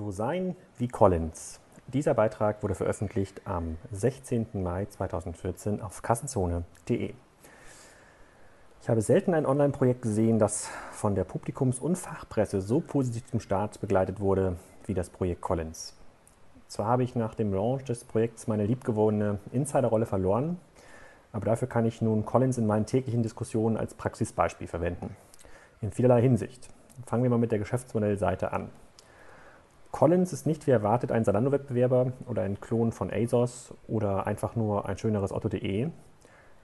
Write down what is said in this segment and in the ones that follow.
So sein wie Collins. Dieser Beitrag wurde veröffentlicht am 16. Mai 2014 auf kassenzone.de. Ich habe selten ein Online-Projekt gesehen, das von der Publikums- und Fachpresse so positiv zum Start begleitet wurde wie das Projekt Collins. Zwar habe ich nach dem Launch des Projekts meine liebgewonnene Insiderrolle verloren, aber dafür kann ich nun Collins in meinen täglichen Diskussionen als Praxisbeispiel verwenden. In vielerlei Hinsicht. Fangen wir mal mit der Geschäftsmodellseite an. Collins ist nicht wie erwartet ein Zalando-Wettbewerber oder ein Klon von ASOS oder einfach nur ein schöneres Otto.de.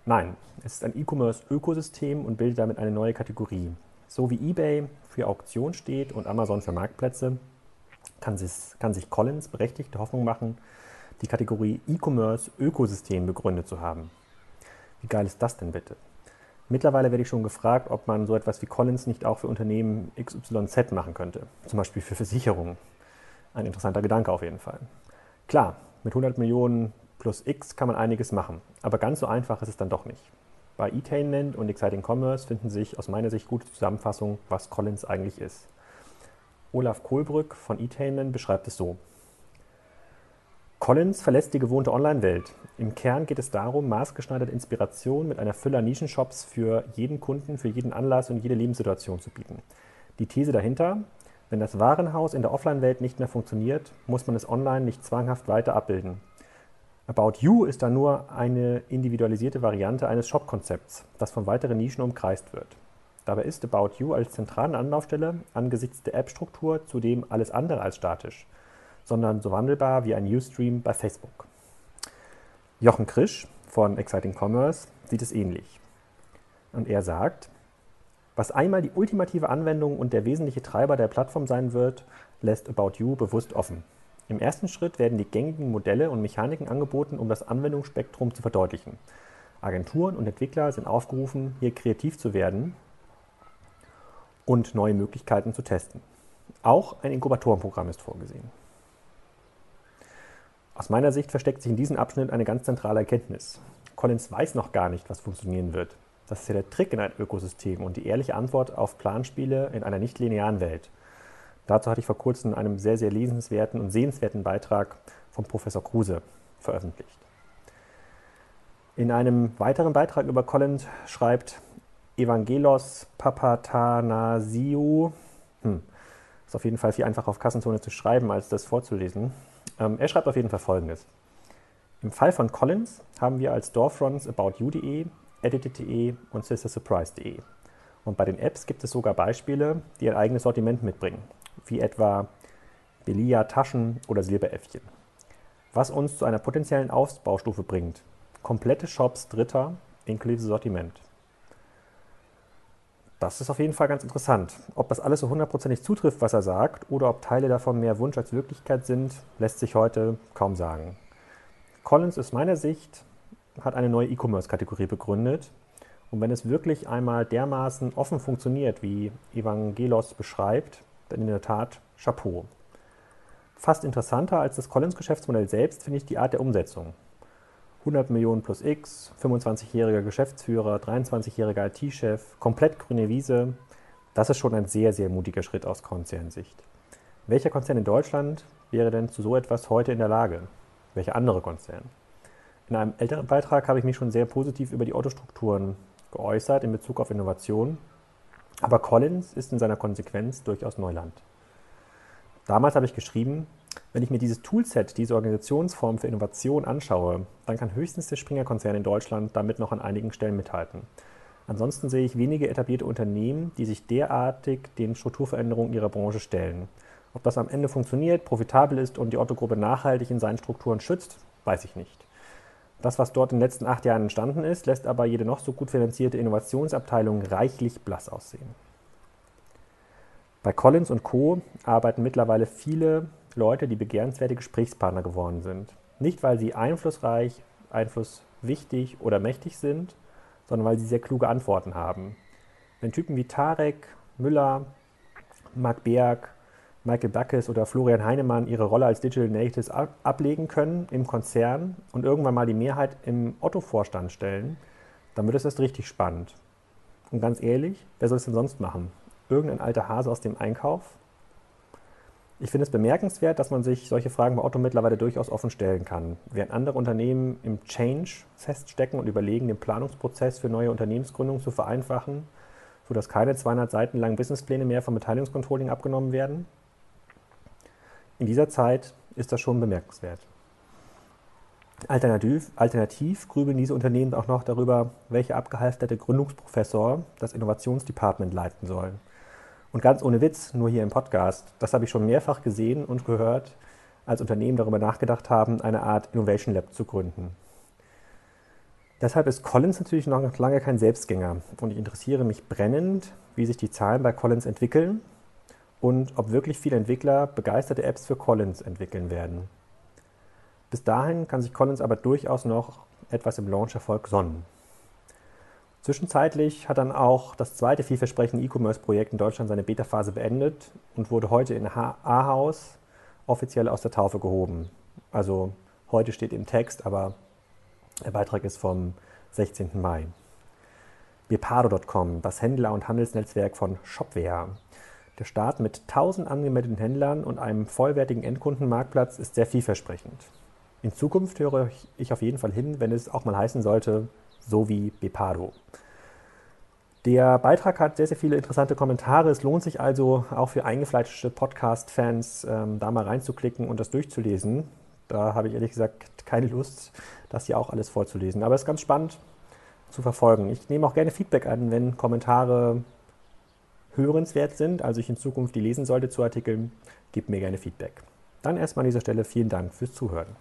Nein, es ist ein E-Commerce-Ökosystem und bildet damit eine neue Kategorie. So wie eBay für Auktion steht und Amazon für Marktplätze, kann kann sich Collins berechtigte Hoffnung machen, die Kategorie E-Commerce-Ökosystem begründet zu haben. Wie geil ist das denn bitte? Mittlerweile werde ich schon gefragt, ob man so etwas wie Collins nicht auch für Unternehmen XYZ machen könnte, zum Beispiel für Versicherungen. Ein interessanter Gedanke auf jeden Fall. Klar, mit 100 Millionen plus X kann man einiges machen, aber ganz so einfach ist es dann doch nicht. Bei Etainment und Exciting Commerce finden sich aus meiner Sicht gute Zusammenfassungen, was Collins eigentlich ist. Olaf Kohlbrück von Etainment beschreibt es so. Collins verlässt die gewohnte Online-Welt. Im Kern geht es darum, maßgeschneiderte Inspiration mit einer Fülle Nischenshops für jeden Kunden, für jeden Anlass und jede Lebenssituation zu bieten. Die These dahinter, wenn das Warenhaus in der Offline-Welt nicht mehr funktioniert, muss man es online nicht zwanghaft weiter abbilden. About You ist da nur eine individualisierte Variante eines Shop-Konzepts, das von weiteren Nischen umkreist wird. Dabei ist About You als zentrale Anlaufstelle angesichts der App-Struktur zudem alles andere als statisch, sondern so wandelbar wie ein Newsstream bei Facebook. Jochen Krisch von Exciting Commerce sieht es ähnlich. Und er sagt, was einmal die ultimative Anwendung und der wesentliche Treiber der Plattform sein wird, lässt About You bewusst offen. Im ersten Schritt werden die gängigen Modelle und Mechaniken angeboten, um das Anwendungsspektrum zu verdeutlichen. Agenturen und Entwickler sind aufgerufen, hier kreativ zu werden und neue Möglichkeiten zu testen. Auch ein Inkubatorenprogramm ist vorgesehen. Aus meiner Sicht versteckt sich in diesem Abschnitt eine ganz zentrale Erkenntnis. Collins weiß noch gar nicht, was funktionieren wird. Das ist ja der Trick in einem Ökosystem und die ehrliche Antwort auf Planspiele in einer nicht linearen Welt. Dazu hatte ich vor kurzem in einem sehr, sehr lesenswerten und sehenswerten Beitrag von Professor Kruse veröffentlicht. In einem weiteren Beitrag über Collins schreibt Evangelos Papatanasiou, hm, ist auf jeden Fall viel einfacher auf Kassenzone zu schreiben, als das vorzulesen. Ähm, er schreibt auf jeden Fall folgendes. Im Fall von Collins haben wir als Storefronts aboutyou.de edit.de und sistersurprise.de. Und bei den Apps gibt es sogar Beispiele, die ein eigenes Sortiment mitbringen, wie etwa Belia Taschen oder Silberäffchen. Was uns zu einer potenziellen Ausbaustufe bringt. Komplette Shops Dritter inklusive Sortiment. Das ist auf jeden Fall ganz interessant. Ob das alles so hundertprozentig zutrifft, was er sagt, oder ob Teile davon mehr Wunsch als Wirklichkeit sind, lässt sich heute kaum sagen. Collins ist meiner Sicht hat eine neue E-Commerce-Kategorie begründet. Und wenn es wirklich einmal dermaßen offen funktioniert, wie Evangelos beschreibt, dann in der Tat Chapeau. Fast interessanter als das Collins-Geschäftsmodell selbst finde ich die Art der Umsetzung. 100 Millionen plus X, 25-jähriger Geschäftsführer, 23-jähriger IT-Chef, komplett grüne Wiese. Das ist schon ein sehr, sehr mutiger Schritt aus Konzernsicht. Welcher Konzern in Deutschland wäre denn zu so etwas heute in der Lage? Welcher andere Konzern? In einem älteren Beitrag habe ich mich schon sehr positiv über die Autostrukturen geäußert in Bezug auf Innovation, aber Collins ist in seiner Konsequenz durchaus Neuland. Damals habe ich geschrieben, wenn ich mir dieses Toolset, diese Organisationsform für Innovation anschaue, dann kann höchstens der Springer-Konzern in Deutschland damit noch an einigen Stellen mithalten. Ansonsten sehe ich wenige etablierte Unternehmen, die sich derartig den Strukturveränderungen ihrer Branche stellen. Ob das am Ende funktioniert, profitabel ist und die Otto-Gruppe nachhaltig in seinen Strukturen schützt, weiß ich nicht. Das, was dort in den letzten acht Jahren entstanden ist, lässt aber jede noch so gut finanzierte Innovationsabteilung reichlich blass aussehen. Bei Collins und Co. arbeiten mittlerweile viele Leute, die begehrenswerte Gesprächspartner geworden sind. Nicht, weil sie einflussreich, einflusswichtig oder mächtig sind, sondern weil sie sehr kluge Antworten haben. Wenn Typen wie Tarek, Müller, Marc Berg, Michael Backes oder Florian Heinemann ihre Rolle als Digital Natives ablegen können im Konzern und irgendwann mal die Mehrheit im Otto-Vorstand stellen, dann wird es erst richtig spannend. Und ganz ehrlich, wer soll es denn sonst machen? Irgendein alter Hase aus dem Einkauf? Ich finde es bemerkenswert, dass man sich solche Fragen bei Otto mittlerweile durchaus offen stellen kann. Während andere Unternehmen im Change feststecken und überlegen, den Planungsprozess für neue Unternehmensgründungen zu vereinfachen, sodass keine 200 Seiten langen Businesspläne mehr vom Beteiligungscontrolling abgenommen werden. In dieser Zeit ist das schon bemerkenswert. Alternativ, alternativ grübeln diese Unternehmen auch noch darüber, welcher abgehalfterte Gründungsprofessor das Innovationsdepartment leiten soll. Und ganz ohne Witz, nur hier im Podcast, das habe ich schon mehrfach gesehen und gehört, als Unternehmen darüber nachgedacht haben, eine Art Innovation Lab zu gründen. Deshalb ist Collins natürlich noch lange kein Selbstgänger und ich interessiere mich brennend, wie sich die Zahlen bei Collins entwickeln und ob wirklich viele Entwickler begeisterte Apps für Collins entwickeln werden. Bis dahin kann sich Collins aber durchaus noch etwas im Launch-Erfolg sonnen. Zwischenzeitlich hat dann auch das zweite vielversprechende E-Commerce-Projekt in Deutschland seine Beta-Phase beendet und wurde heute in A-Haus offiziell aus der Taufe gehoben. Also heute steht im Text, aber der Beitrag ist vom 16. Mai. Bepado.com, das Händler- und Handelsnetzwerk von Shopware. Der Start mit 1000 angemeldeten Händlern und einem vollwertigen Endkundenmarktplatz ist sehr vielversprechend. In Zukunft höre ich auf jeden Fall hin, wenn es auch mal heißen sollte, so wie Bepado. Der Beitrag hat sehr, sehr viele interessante Kommentare. Es lohnt sich also auch für eingefleischte Podcast-Fans, ähm, da mal reinzuklicken und das durchzulesen. Da habe ich ehrlich gesagt keine Lust, das hier auch alles vorzulesen. Aber es ist ganz spannend zu verfolgen. Ich nehme auch gerne Feedback an, wenn Kommentare hörenswert sind, also ich in Zukunft die lesen sollte zu Artikeln, gebt mir gerne Feedback. Dann erstmal an dieser Stelle vielen Dank fürs Zuhören.